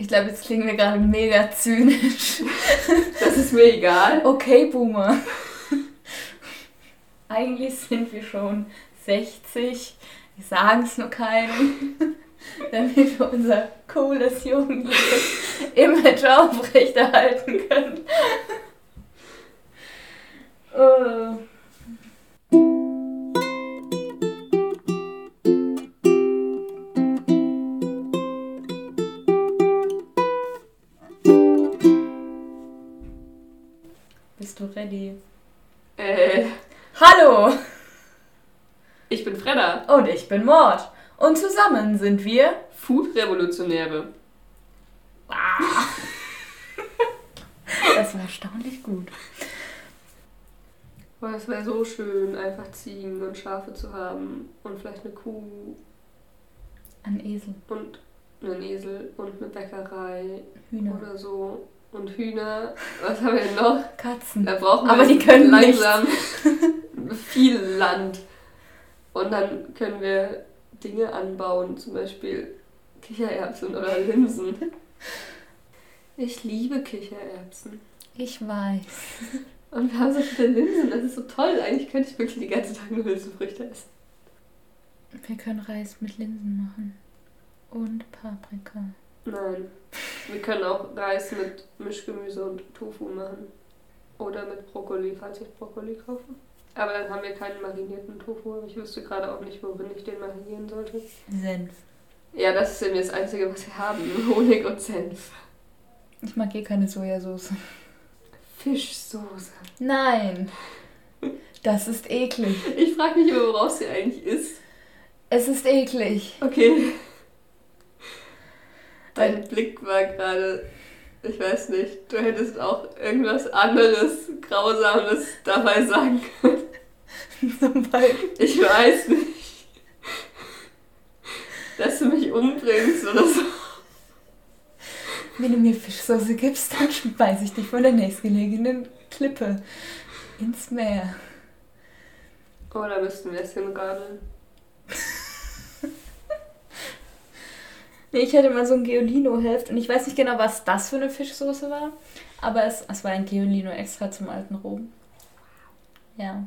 Ich glaube, jetzt klingen wir gerade mega zynisch. Das ist mir egal. Okay, Boomer. Eigentlich sind wir schon 60. Wir sagen es nur keinem, damit wir unser cooles jugendliches Image aufrechterhalten können. Oh. Ready? Äh, Hallo! ich bin Fredda, Und ich bin Mord. Und zusammen sind wir. Food-Revolutionäre. Das war erstaunlich gut. Boah, es wäre so schön, einfach Ziegen und Schafe zu haben und vielleicht eine Kuh Ein Esel. und einen Esel und eine Bäckerei Hühner. oder so. Und Hühner. Was haben wir denn noch? Katzen. Da brauchen wir Aber die können langsam viel Land. Und dann können wir Dinge anbauen, zum Beispiel Kichererbsen oder Linsen. Ich liebe Kichererbsen. Ich weiß. Und wir haben so viele Linsen, das ist so toll. Eigentlich könnte ich wirklich die ganze Tag nur Hülsenfrüchte essen. Wir können Reis mit Linsen machen. Und Paprika. Nein. Wir können auch Reis mit Mischgemüse und Tofu machen. Oder mit Brokkoli, falls ich Brokkoli kaufe. Aber dann haben wir keinen marinierten Tofu. Aber ich wüsste gerade auch nicht, worin ich den marinieren sollte. Senf. Ja, das ist nämlich das Einzige, was wir haben. Honig und Senf. Ich mag eh keine Sojasauce. Fischsoße. Nein. Das ist eklig. Ich frage mich immer, woraus sie eigentlich ist. Es ist eklig. Okay. Dein Blick war gerade, ich weiß nicht, du hättest auch irgendwas anderes, Grausames dabei sagen können. Zum Beispiel. Ich weiß nicht. Dass du mich umbringst oder so. Wenn du mir Fischsoße gibst, dann schmeiß ich dich von der nächstgelegenen Klippe ins Meer. Oh, da müssten wir es hinradeln. Nee, ich hatte mal so ein Geolino-Heft und ich weiß nicht genau, was das für eine Fischsoße war, aber es, es war ein Geolino extra zum alten Rom. Ja.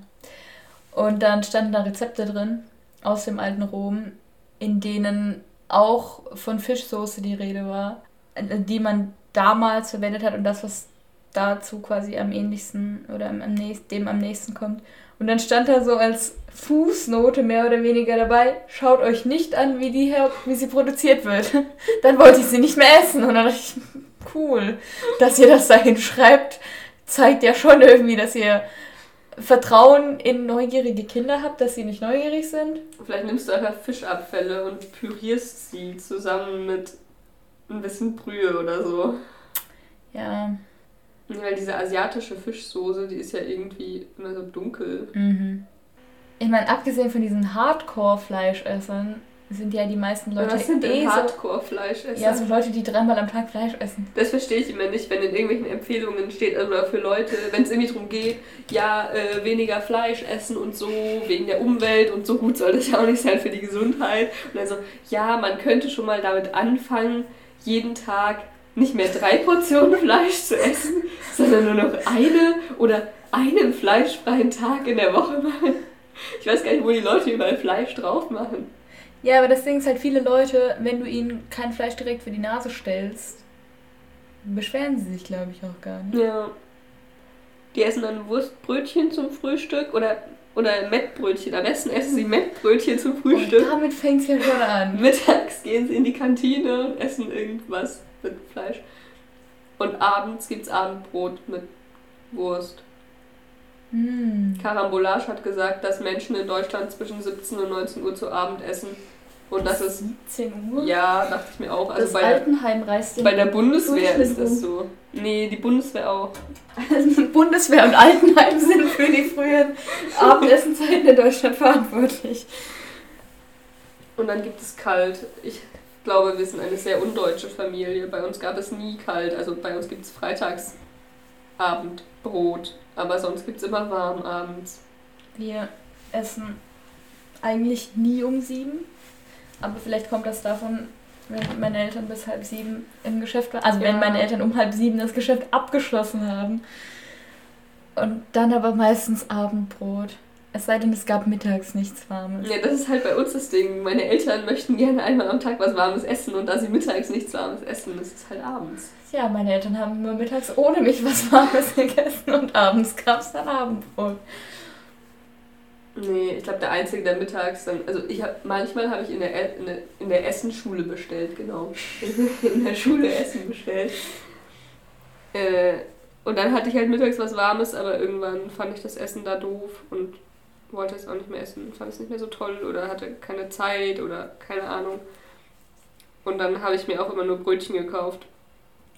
Und dann standen da Rezepte drin aus dem alten Rom, in denen auch von Fischsoße die Rede war, äh, die man damals verwendet hat und das, was dazu quasi am ähnlichsten oder am, am nächsten, dem am nächsten kommt. Und dann stand da so als Fußnote mehr oder weniger dabei, schaut euch nicht an, wie, die her, wie sie produziert wird. Dann wollte ich sie nicht mehr essen. Und dann dachte ich, cool, dass ihr das da hinschreibt, zeigt ja schon irgendwie, dass ihr Vertrauen in neugierige Kinder habt, dass sie nicht neugierig sind. Vielleicht nimmst du einfach Fischabfälle und pürierst sie zusammen mit ein bisschen Brühe oder so. Weil diese asiatische Fischsoße, die ist ja irgendwie immer so dunkel. Mhm. Ich meine, abgesehen von diesen Hardcore-Fleischessern sind ja die meisten Leute Was sind denn eh Hardcore-Fleischesser? ja, so Leute, die dreimal am Tag Fleisch essen. Das verstehe ich immer nicht, wenn in irgendwelchen Empfehlungen steht, oder für Leute, wenn es irgendwie darum geht, ja, äh, weniger Fleisch essen und so, wegen der Umwelt und so gut soll das ja auch nicht sein für die Gesundheit. Und dann so, ja, man könnte schon mal damit anfangen, jeden Tag nicht mehr drei Portionen Fleisch zu essen, sondern nur noch eine oder einen fleischfreien Tag in der Woche machen. Ich weiß gar nicht, wo die Leute überall Fleisch drauf machen. Ja, aber das Ding ist halt, viele Leute, wenn du ihnen kein Fleisch direkt für die Nase stellst, beschweren sie sich, glaube ich, auch gar nicht. Ja. Die essen dann Wurstbrötchen zum Frühstück oder, oder Mettbrötchen. Am besten essen sie Mettbrötchen zum Frühstück. Und damit fängt es ja schon an. Mittags gehen sie in die Kantine und essen irgendwas mit Fleisch. Und abends gibt's Abendbrot mit Wurst. Hm. Karambolage hat gesagt, dass Menschen in Deutschland zwischen 17 und 19 Uhr zu Abend essen. Und das ist, 17 Uhr? ja, dachte ich mir auch. Also das bei, Altenheim reist bei der Bundeswehr ist das so. Nee, die Bundeswehr auch. Bundeswehr und Altenheim sind für die frühen Abendessenzeiten in Deutschland verantwortlich. Und dann gibt es kalt. Ich glaube, wir sind eine sehr undeutsche Familie. Bei uns gab es nie kalt. Also bei uns gibt es freitags Abendbrot. Aber sonst gibt es immer warm abends. Wir essen eigentlich nie um sieben. Aber vielleicht kommt das davon, wenn meine Eltern bis halb sieben im Geschäft waren. Also ja. wenn meine Eltern um halb sieben das Geschäft abgeschlossen haben. Und dann aber meistens Abendbrot. Es sei denn, es gab mittags nichts Warmes. Ja, das ist halt bei uns das Ding. Meine Eltern möchten gerne einmal am Tag was Warmes essen und da sie mittags nichts Warmes essen, ist es halt abends. Ja, meine Eltern haben nur mittags ohne mich was Warmes gegessen und abends gab es dann Abendbrot. Nee, ich glaube, der Einzige, der mittags dann. Also, ich hab, manchmal habe ich in der, in der, in der Essenschule bestellt, genau. in der Schule Essen bestellt. Äh, und dann hatte ich halt mittags was Warmes, aber irgendwann fand ich das Essen da doof und wollte es auch nicht mehr essen, fand es nicht mehr so toll oder hatte keine Zeit oder keine Ahnung. Und dann habe ich mir auch immer nur Brötchen gekauft.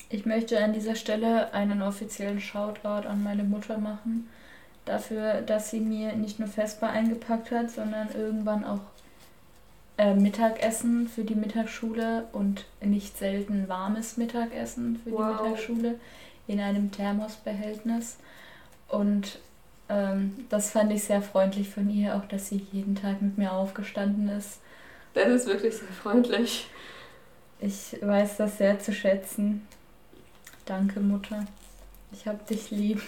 Ich möchte an dieser Stelle einen offiziellen Shoutout an meine Mutter machen. Dafür, dass sie mir nicht nur Vespa eingepackt hat, sondern irgendwann auch äh, Mittagessen für die Mittagsschule und nicht selten warmes Mittagessen für wow. die Mittagsschule in einem Thermosbehältnis. Und ähm, das fand ich sehr freundlich von ihr, auch dass sie jeden Tag mit mir aufgestanden ist. Das ist wirklich sehr freundlich. Ich weiß das sehr zu schätzen. Danke, Mutter. Ich hab dich lieb.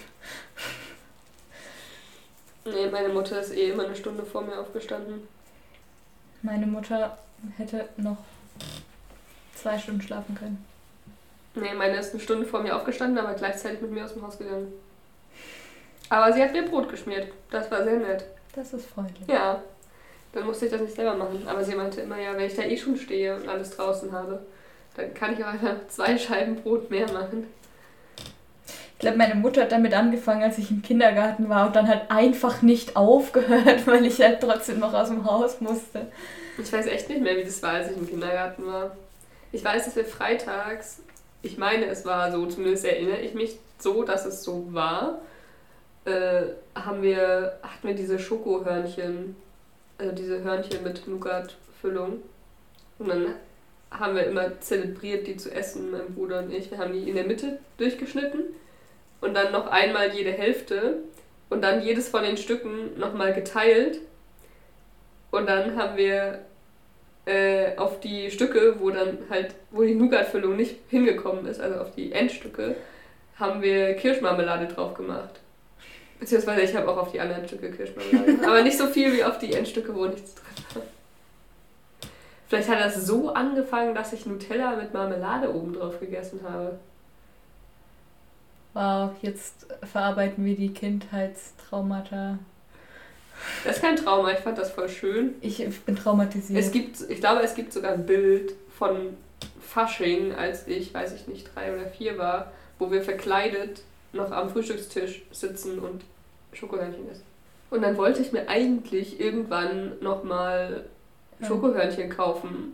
Nee, meine Mutter ist eh immer eine Stunde vor mir aufgestanden. Meine Mutter hätte noch zwei Stunden schlafen können. Nee, meine ist eine Stunde vor mir aufgestanden, aber gleichzeitig mit mir aus dem Haus gegangen. Aber sie hat mir Brot geschmiert. Das war sehr nett. Das ist freundlich. Ja. Dann musste ich das nicht selber machen. Aber sie meinte immer, ja, wenn ich da eh schon stehe und alles draußen habe, dann kann ich auch einfach zwei Scheiben Brot mehr machen. Ich glaube, meine Mutter hat damit angefangen, als ich im Kindergarten war und dann halt einfach nicht aufgehört, weil ich halt trotzdem noch aus dem Haus musste. Ich weiß echt nicht mehr, wie das war, als ich im Kindergarten war. Ich weiß, dass wir freitags, ich meine, es war so, zumindest erinnere ich mich so, dass es so war, äh, haben wir, hatten wir diese Schokohörnchen, also diese Hörnchen mit Nougat-Füllung. Und dann haben wir immer zelebriert, die zu essen, mein Bruder und ich. Wir haben die in der Mitte durchgeschnitten und dann noch einmal jede Hälfte und dann jedes von den Stücken nochmal geteilt. Und dann haben wir äh, auf die Stücke, wo dann halt, wo die Nougat-Füllung nicht hingekommen ist, also auf die Endstücke, haben wir Kirschmarmelade drauf gemacht. Beziehungsweise ich habe auch auf die anderen Stücke Kirschmarmelade. aber nicht so viel wie auf die Endstücke, wo nichts drin war. Vielleicht hat das so angefangen, dass ich Nutella mit Marmelade oben drauf gegessen habe. Wow, jetzt verarbeiten wir die Kindheitstraumata. Das ist kein Trauma, ich fand das voll schön. Ich, bin traumatisiert. Es gibt, ich glaube, es gibt sogar ein Bild von Fasching, als ich, weiß ich nicht, drei oder vier war, wo wir verkleidet noch am Frühstückstisch sitzen und Schokohörnchen essen. Und dann wollte ich mir eigentlich irgendwann nochmal Schokohörnchen kaufen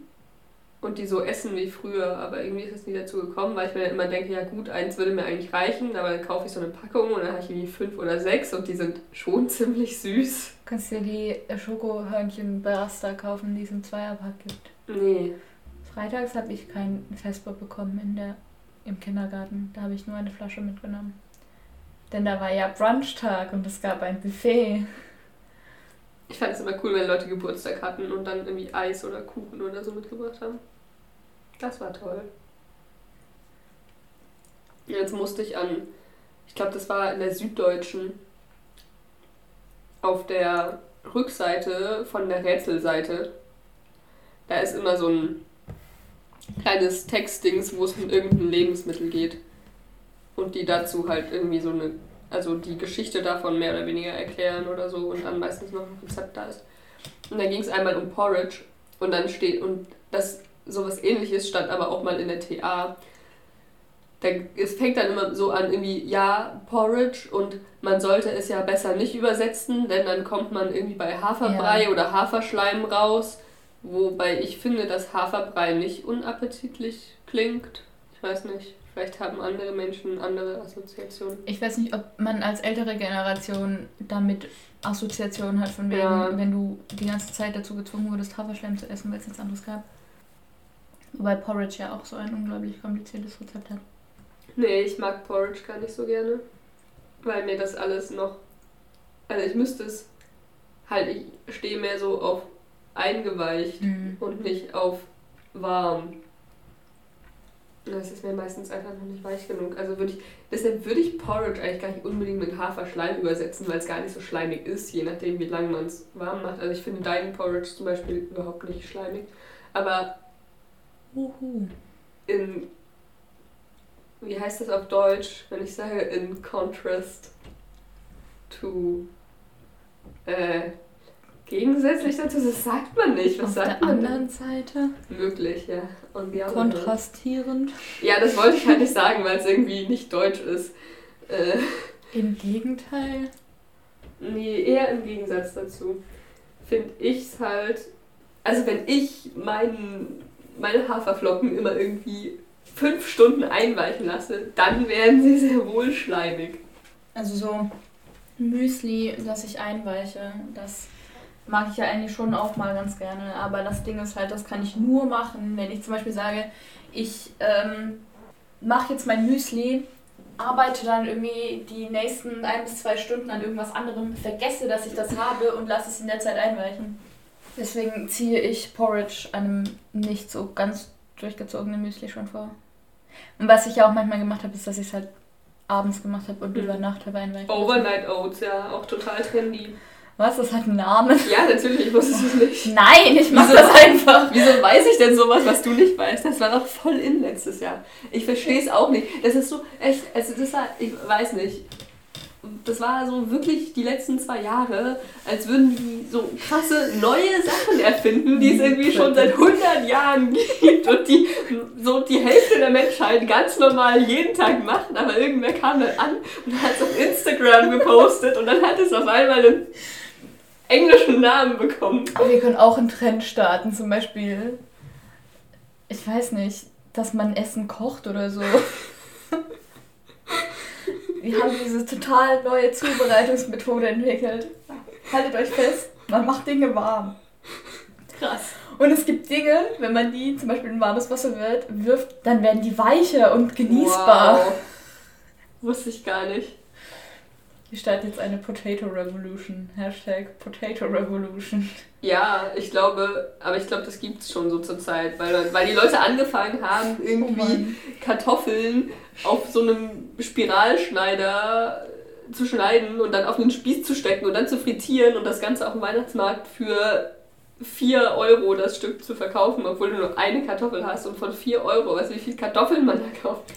und die so essen wie früher, aber irgendwie ist es nie dazu gekommen, weil ich mir dann immer denke, ja gut, eins würde mir eigentlich reichen, aber dann kaufe ich so eine Packung und dann habe ich irgendwie fünf oder sechs und die sind schon ziemlich süß. Kannst du dir die Schokohörnchen bei Rasta kaufen, die es im Zweierpack gibt? Nee. Freitags habe ich kein Vesper bekommen in der, im Kindergarten. Da habe ich nur eine Flasche mitgenommen. Denn da war ja Brunchtag und es gab ein Buffet. Ich fand es immer cool, wenn Leute Geburtstag hatten und dann irgendwie Eis oder Kuchen oder so mitgebracht haben. Das war toll. Jetzt musste ich an, ich glaube, das war in der Süddeutschen, auf der Rückseite von der Rätselseite. Da ist immer so ein kleines Textdings, wo es um irgendein Lebensmittel geht und die dazu halt irgendwie so eine, also die Geschichte davon mehr oder weniger erklären oder so und dann meistens noch ein Rezept da ist. Und da ging es einmal um Porridge und dann steht, und das sowas ähnliches stand aber auch mal in der TA. Da, es fängt dann immer so an, irgendwie, ja, Porridge und man sollte es ja besser nicht übersetzen, denn dann kommt man irgendwie bei Haferbrei ja. oder Haferschleim raus. Wobei ich finde, dass Haferbrei nicht unappetitlich klingt. Ich weiß nicht. Vielleicht haben andere Menschen andere Assoziationen. Ich weiß nicht, ob man als ältere Generation damit Assoziationen hat, von wegen, ja. wenn du die ganze Zeit dazu gezwungen wurdest, Haferschleim zu essen, weil es nichts anderes gab. Wobei Porridge ja auch so ein unglaublich kompliziertes Rezept hat. Nee, ich mag Porridge gar nicht so gerne. Weil mir das alles noch. Also ich müsste es halt, ich stehe mehr so auf eingeweicht mhm. und nicht auf warm. Das ist mir meistens einfach noch nicht weich genug. Also würde ich, deshalb würde ich Porridge eigentlich gar nicht unbedingt mit Haferschleim übersetzen, weil es gar nicht so schleimig ist, je nachdem wie lange man es warm macht. Also ich finde deinen Porridge zum Beispiel überhaupt nicht schleimig. Aber Uhu. in, wie heißt das auf Deutsch, wenn ich sage in contrast to, äh, gegensätzlich dazu, das sagt man nicht. Was Auf sagt der man denn? anderen Seite Möglich, ja. Und kontrastierend. Ja, das wollte ich halt nicht sagen, weil es irgendwie nicht deutsch ist. Äh, Im Gegenteil. nee, eher im Gegensatz dazu. Finde ich es halt. Also, wenn ich meinen, meine Haferflocken immer irgendwie fünf Stunden einweichen lasse, dann werden sie sehr wohl schleimig. Also so Müsli, das ich einweiche, das mag ich ja eigentlich schon auch mal ganz gerne. Aber das Ding ist halt, das kann ich nur machen, wenn ich zum Beispiel sage, ich ähm, mache jetzt mein Müsli, arbeite dann irgendwie die nächsten ein bis zwei Stunden an irgendwas anderem, vergesse, dass ich das habe und lasse es in der Zeit einweichen. Deswegen ziehe ich Porridge einem nicht so ganz durchgezogenen Müsli schon vor. Und was ich ja auch manchmal gemacht habe, ist, dass ich es halt abends gemacht habe und Mhm. über Nacht habe einweichen. Overnight Oats, ja, auch total trendy. Was? Das hat einen Namen? Ja, natürlich, wusstest du es nicht. Nein, ich mach Wieso? das einfach. Wieso weiß ich denn sowas, was du nicht weißt? Das war doch voll in letztes Jahr. Ich verstehe es auch nicht. Das ist so, echt, also das war, ich weiß nicht. Das war so wirklich die letzten zwei Jahre, als würden die so krasse neue Sachen erfinden, die es irgendwie schon seit 100 Jahren gibt und die so die Hälfte der Menschheit ganz normal jeden Tag machen, aber irgendwer kam dann an und hat es auf Instagram gepostet und dann hat es auf einmal einen englischen Namen bekommen. Aber wir können auch einen Trend starten, zum Beispiel, ich weiß nicht, dass man Essen kocht oder so. Wir haben diese total neue Zubereitungsmethode entwickelt. Haltet euch fest, man macht Dinge warm. Krass. Und es gibt Dinge, wenn man die zum Beispiel in warmes Wasser wird, wirft, dann werden die weicher und genießbar. Wow. Wusste ich gar nicht. Wir starten jetzt eine Potato Revolution. Hashtag Potato Revolution. Ja, ich glaube, aber ich glaube, das gibt es schon so zur Zeit, weil, weil die Leute angefangen haben, Oh irgendwie Mann. Kartoffeln auf so einem Spiralschneider zu schneiden und dann auf einen Spieß zu stecken und dann zu frittieren und das Ganze auf dem Weihnachtsmarkt für 4 Euro das Stück zu verkaufen, obwohl du nur eine Kartoffel hast und von 4 Euro, weißt du, wie viel Kartoffeln man da kauft?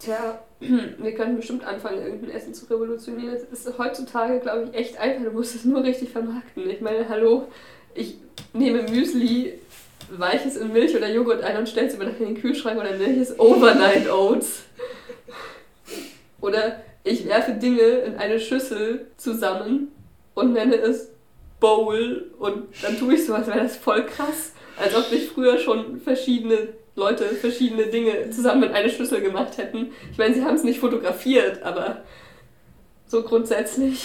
Tja, wir können bestimmt anfangen, irgendein Essen zu revolutionieren. Es ist heutzutage, glaube ich, echt einfach. Du musst es nur richtig vermarkten. Ich meine, hallo, ich nehme Müsli, weiche es in Milch oder Joghurt ein und stelle es über Nacht in den Kühlschrank oder ich es Overnight Oats. Oder ich werfe Dinge in eine Schüssel zusammen und nenne es Bowl und dann tue ich so, als wäre das voll krass. Als ob ich früher schon verschiedene Leute verschiedene Dinge zusammen in eine Schüssel gemacht hätten. Ich meine, sie haben es nicht fotografiert, aber so grundsätzlich.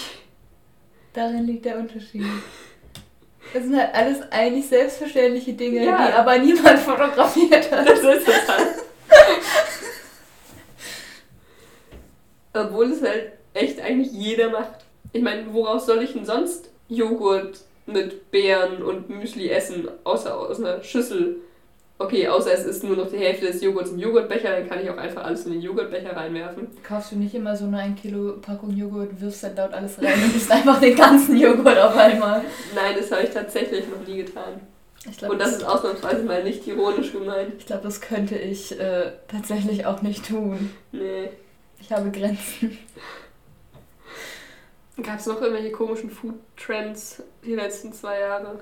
Darin liegt der Unterschied. Das sind halt alles eigentlich selbstverständliche Dinge, Ja. die aber niemand fotografiert hat. Das ist es halt. Obwohl es halt echt eigentlich jeder macht. Ich meine, woraus soll ich denn sonst Joghurt mit Beeren und Müsli essen, außer aus einer Schüssel? Okay, außer es ist nur noch die Hälfte des Joghurts im Joghurtbecher, dann kann ich auch einfach alles in den Joghurtbecher reinwerfen. Kaufst du nicht immer so eine 1 Kilo Packung Joghurt, wirfst dann dort alles rein und isst einfach den ganzen Joghurt auf einmal? Nein, das habe ich tatsächlich noch nie getan. Ich glaube, Und das ist ausnahmsweise mal nicht ironisch gemeint. ich glaub, das könnte ich äh, tatsächlich auch nicht tun. Nee. Ich habe Grenzen. Gab es noch irgendwelche komischen Food-Trends die letzten zwei Jahre?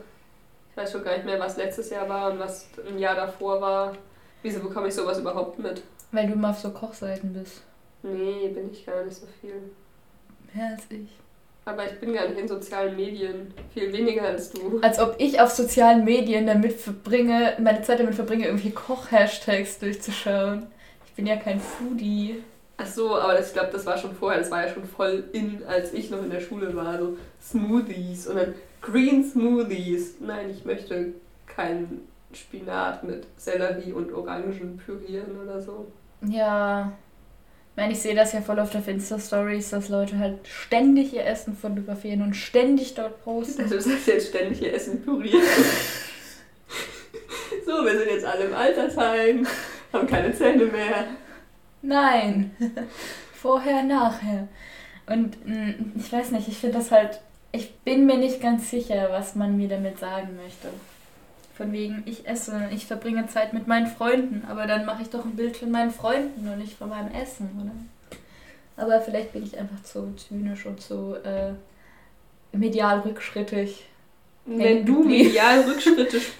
Ich weiß schon gar nicht mehr, was letztes Jahr war und was ein Jahr davor war. Wieso bekomme ich sowas überhaupt mit? Weil du immer auf so Kochseiten bist. Nee, bin ich gar nicht so viel. Mehr als ich. Aber ich bin gar nicht in sozialen Medien. Viel weniger als du. Als ob ich auf sozialen Medien damit verbringe, meine Zeit damit verbringe, irgendwie Koch-Hashtags durchzuschauen. Ich bin ja kein Foodie. Ach so, aber das, ich glaube, das war schon vorher. Das war ja schon voll in, als ich noch in der Schule war. So Smoothies und dann Green Smoothies. Nein, ich möchte keinen Spinat mit Sellerie und Orangen pürieren oder so. Ja. Ich meine, ich sehe das ja voll auf der Insta-Stories, dass Leute halt ständig ihr Essen fotografieren und ständig dort posten. Also, du sagst jetzt ständig ihr Essen pürieren. so, wir sind jetzt alle im Altersheim. Haben keine Zähne mehr. Nein. Vorher, nachher. Und mh, ich weiß nicht, ich finde das halt. Ich bin mir nicht ganz sicher, was man mir damit sagen möchte. Von wegen, ich esse, ich verbringe Zeit mit meinen Freunden, aber dann mache ich doch ein Bild von meinen Freunden und nicht von meinem Essen, oder? Aber vielleicht bin ich einfach zu zynisch und zu äh, medial rückschrittig. Wenn du medial rückschrittig,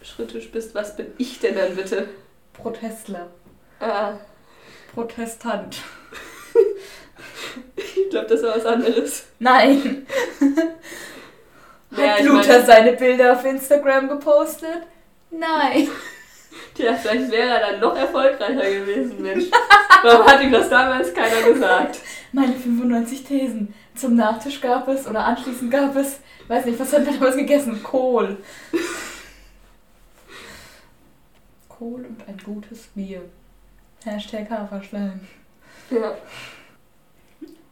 rückschrittig bist, was bin ich denn dann bitte? Protestler. Ah. Protestant. Ich glaube, das war was anderes. Nein. Ja, Hat ich Luther seine Bilder auf Instagram gepostet? Nein. Tja, vielleicht wäre er dann noch erfolgreicher gewesen, Mensch. Warum hat ihm das damals keiner gesagt? Meine 95 Thesen. Zum Nachtisch gab es oder anschließend gab es, weiß nicht, was haben wir damals gegessen? Kohl. Kohl und ein gutes Bier. Hashtag Haferschleim. Ja.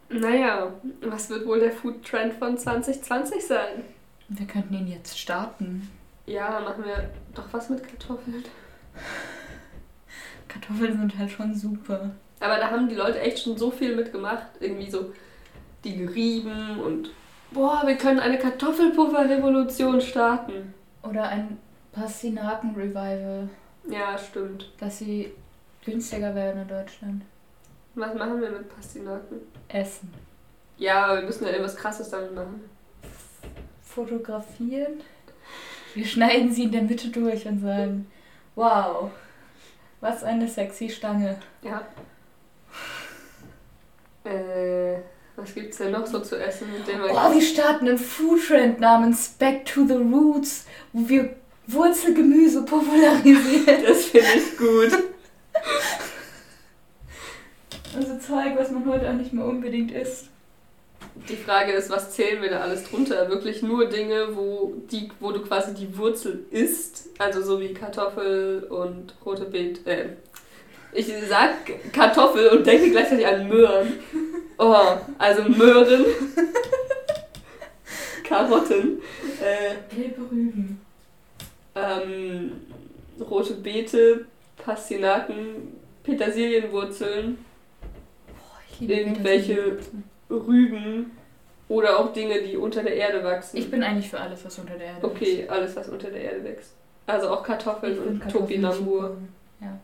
Naja, was wird wohl der Food Trend von 2020 sein? Wir könnten ihn jetzt starten. Ja, machen wir doch was mit Kartoffeln. Kartoffeln sind halt schon super. Aber da haben die Leute echt schon so viel mitgemacht. Irgendwie so die gerieben und boah, wir können eine Kartoffelpuffer-Revolution starten. Oder ein Pastinaken-Revival, Ja, stimmt. dass sie günstiger werden in Deutschland. Was machen wir mit Pastinaken? Essen. Ja, aber wir müssen ja irgendwas krasses damit machen. Fotografieren. Wir schneiden sie in der Mitte durch und sagen, wow, was eine sexy Stange. Ja. Äh, was gibt's denn noch so zu essen, mit dem. Oh, wir starten einen Foodtrend namens Back to the Roots, wo wir Wurzelgemüse popularisieren. Das finde ich gut. Also Zeug, was man heute auch nicht mehr unbedingt isst. Die Frage ist, was zählen wir da alles drunter? Wirklich nur Dinge, wo, die, wo du quasi die Wurzel isst, also so wie Kartoffel und rote Beet. Äh, ich sag Kartoffel und denke gleichzeitig an Möhren. Oh, also Möhren. Karotten. Äh, Gelbe Rüben. ähm, rote Beete, Pastinaken, Petersilienwurzeln, Irgendwelche-. Rüben oder auch Dinge, die unter der Erde wachsen. Ich bin eigentlich für alles, was unter der Erde Okay, alles, was unter der Erde wächst. Also auch. Kartoffeln und Kartoffeln Topinambur. Ja.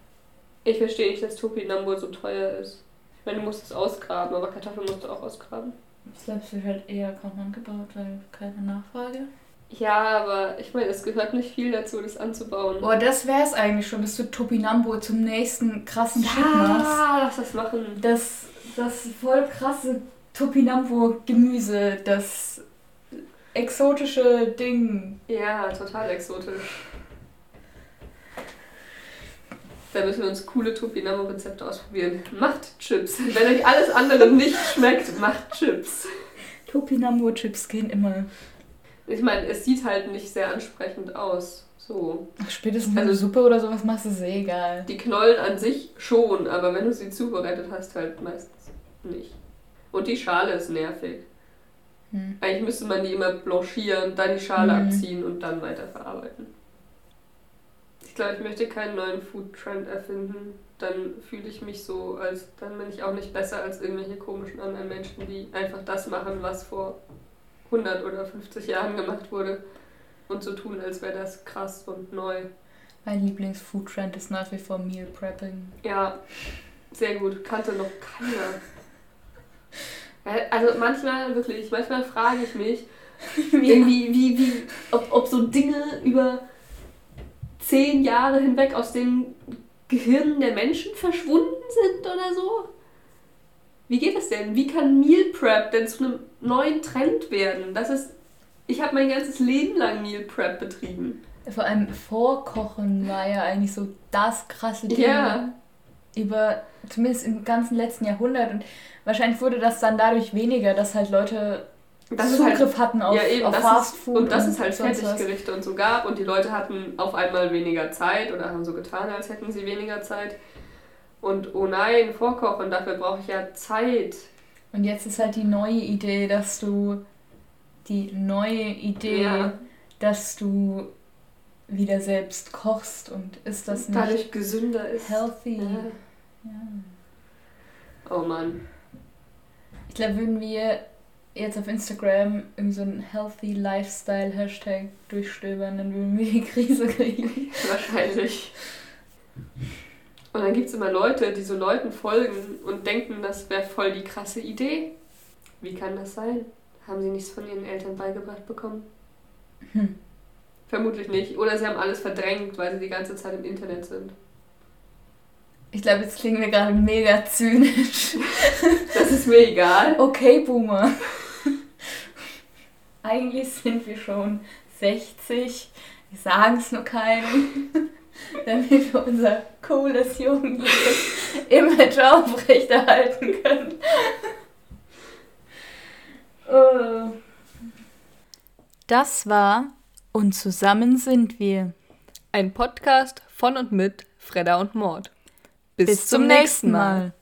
Ich verstehe nicht, dass Topinambur so teuer ist. Ich meine, du musst es ausgraben, aber Kartoffeln musst du auch ausgraben. Selbst wird halt eher kaum angebaut, weil keine Nachfrage. Ja, aber ich meine, es gehört nicht viel dazu, das anzubauen. Boah, das wär's eigentlich schon, dass du Topinambur zum nächsten krassen Shit machst. ja, lass das machen. Das, das voll krasse Topinambur-Gemüse, das exotische Ding. Ja, total exotisch. Da müssen wir uns coole Topinambur-Rezepte ausprobieren. Macht Chips. Wenn euch alles andere nicht schmeckt, macht Chips. Topinambur-Chips gehen immer. Ich meine, es sieht halt nicht sehr ansprechend aus. So. Ach, spätestens wenn Also- du Suppe oder sowas machst, ist eh egal. Die Knollen an sich schon, aber wenn du sie zubereitet hast, halt meistens nicht. Und die Schale ist nervig. Hm. Eigentlich müsste man die immer blanchieren, dann die Schale Mhm. abziehen und dann weiterverarbeiten. Ich glaube, ich möchte keinen neuen Food-Trend erfinden. Dann fühle ich mich so, als dann bin ich auch nicht besser als irgendwelche komischen anderen Menschen, die einfach das machen, was vor 100 oder 50 Jahren gemacht wurde. Und so tun, als wäre das krass und neu. Mein Lieblings-Food-Trend ist nach wie vor Meal Prepping. Ja, sehr gut. Kannte noch keiner. Ja, Also manchmal, wirklich, manchmal frage ich mich, irgendwie, wie, wie, ob, ob so Dinge über zehn Jahre hinweg aus den Gehirnen der Menschen verschwunden sind oder so. Wie geht das denn? Wie kann Meal Prep denn zu einem neuen Trend werden? Das ist, ich habe mein ganzes Leben lang Meal Prep betrieben. Vor allem Vorkochen war ja eigentlich so das krasse Ding. Ja. Über, zumindest im ganzen letzten Jahrhundert. Und wahrscheinlich wurde das dann dadurch weniger, dass halt Leute Das ist halt Zugriff hatten auf, ja, eben, auf Fast Food. und das ist halt. Fertiggerichte und so gab und die Leute hatten auf einmal weniger Zeit oder haben so getan, als hätten sie weniger Zeit. Und oh nein, Vorkochen, dafür brauche ich ja Zeit. Und jetzt ist halt die neue Idee, dass du die neue Idee, Ja. dass du wieder selbst kochst und ist das nicht Dadurch gesünder ist. healthy. Ja. Ja. Oh Mann. Ich glaube, würden wir jetzt auf Instagram irgendwie so einen Healthy Lifestyle Hashtag durchstöbern, dann würden wir die Krise kriegen. Wahrscheinlich. Und dann gibt es immer Leute, die so Leuten folgen und denken, das wäre voll die krasse Idee. Wie kann das sein? Haben sie nichts von ihren Eltern beigebracht bekommen? Hm. Vermutlich nicht. Oder sie haben alles verdrängt, weil sie die ganze Zeit im Internet sind. Ich glaube, jetzt klingen wir gerade mega zynisch. Das ist mir egal. Okay, Boomer. Eigentlich sind wir schon 60. Wir sagen es nur keinem, damit wir unser cooles, jugendliches Image aufrechterhalten können. Oh. Das war Und zusammen sind wir. Ein Podcast von und mit Fredda und Mord. Bis, zum nächsten Mal.